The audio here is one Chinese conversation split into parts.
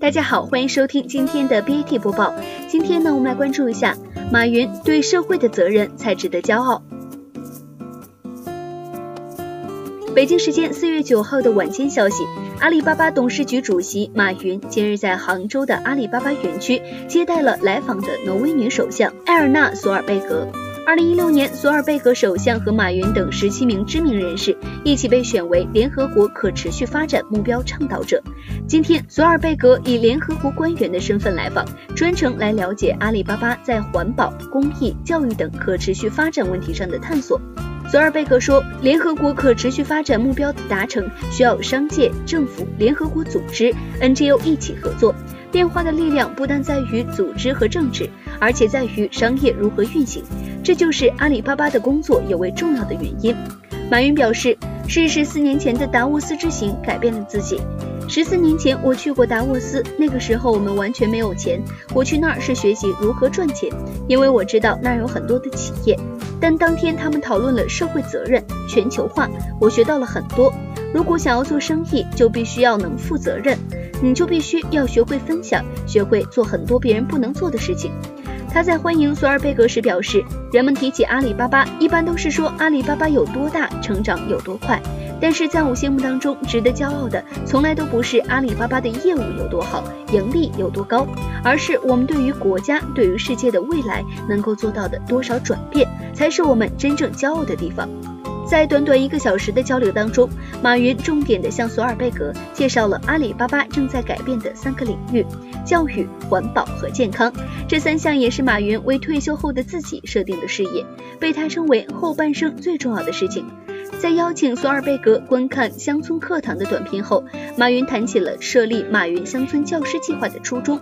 大家好，欢迎收听今天的 BAT 播报。今天呢，我们来关注一下马云对社会的责任才值得骄傲。北京时间四月九号的晚间消息，阿里巴巴董事局主席马云今日在杭州的阿里巴巴园区接待了来访的挪威女首相埃尔纳·索尔贝格。二零一六年，索尔贝格首相和马云等十七名知名人士一起被选为联合国可持续发展目标倡导者。今天，索尔贝格以联合国官员的身份来访，专程来了解阿里巴巴在环保、公益、教育等可持续发展问题上的探索。索尔贝格说，联合国可持续发展目标的达成需要商界、政府、联合国组织、NGO 一起合作。变化的力量不但在于组织和政治，而且在于商业如何运行。这就是阿里巴巴的工作尤为重要的原因。马云表示，是十四年前的达沃斯之行改变了自己。十四年前我去过达沃斯，那个时候我们完全没有钱。我去那儿是学习如何赚钱，因为我知道那儿有很多的企业。但当天他们讨论了社会责任、全球化，我学到了很多。如果想要做生意，就必须要能负责任，你就必须要学会分享，学会做很多别人不能做的事情。他在欢迎索尔贝格时表示，人们提起阿里巴巴，一般都是说阿里巴巴有多大，成长有多快。但是在我心目当中，值得骄傲的从来都不是阿里巴巴的业务有多好，盈利有多高，而是我们对于国家、对于世界的未来能够做到的多少转变，才是我们真正骄傲的地方。在短短一个小时的交流当中，马云重点的向索尔贝格介绍了阿里巴巴正在改变的三个领域：教育、环保和健康。这三项也是马云为退休后的自己设定的事业，被他称为后半生最重要的事情。在邀请索尔贝格观看乡村课堂的短片后，马云谈起了设立马云乡村教师计划的初衷。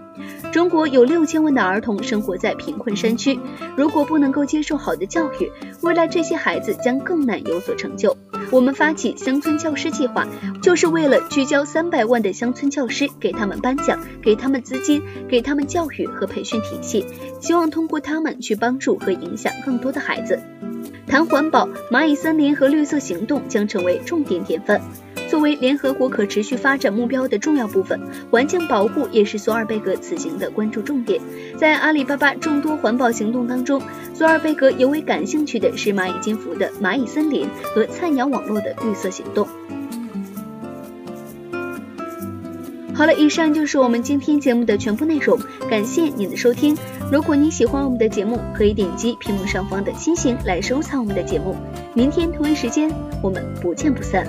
中国有六千万的儿童生活在贫困山区，如果不能够接受好的教育，未来这些孩子将更难有所成就。我们发起乡村教师计划，就是为了聚焦三百万的乡村教师，给他们颁奖，给他们资金，给他们教育和培训体系，希望通过他们去帮助和影响更多的孩子。谈环保，蚂蚁森林和绿色行动将成为重点典范。作为联合国可持续发展目标的重要部分，环境保护也是索尔贝格此行的关注重点。在阿里巴巴众多环保行动当中，索尔贝格尤为感兴趣的是蚂蚁金服的蚂蚁森林和菜鸟网络的绿色行动。好了，以上就是我们今天节目的全部内容，感谢您的收听。如果您喜欢我们的节目，可以点击屏幕上方的星星来收藏我们的节目。明天同一时间，我们不见不散。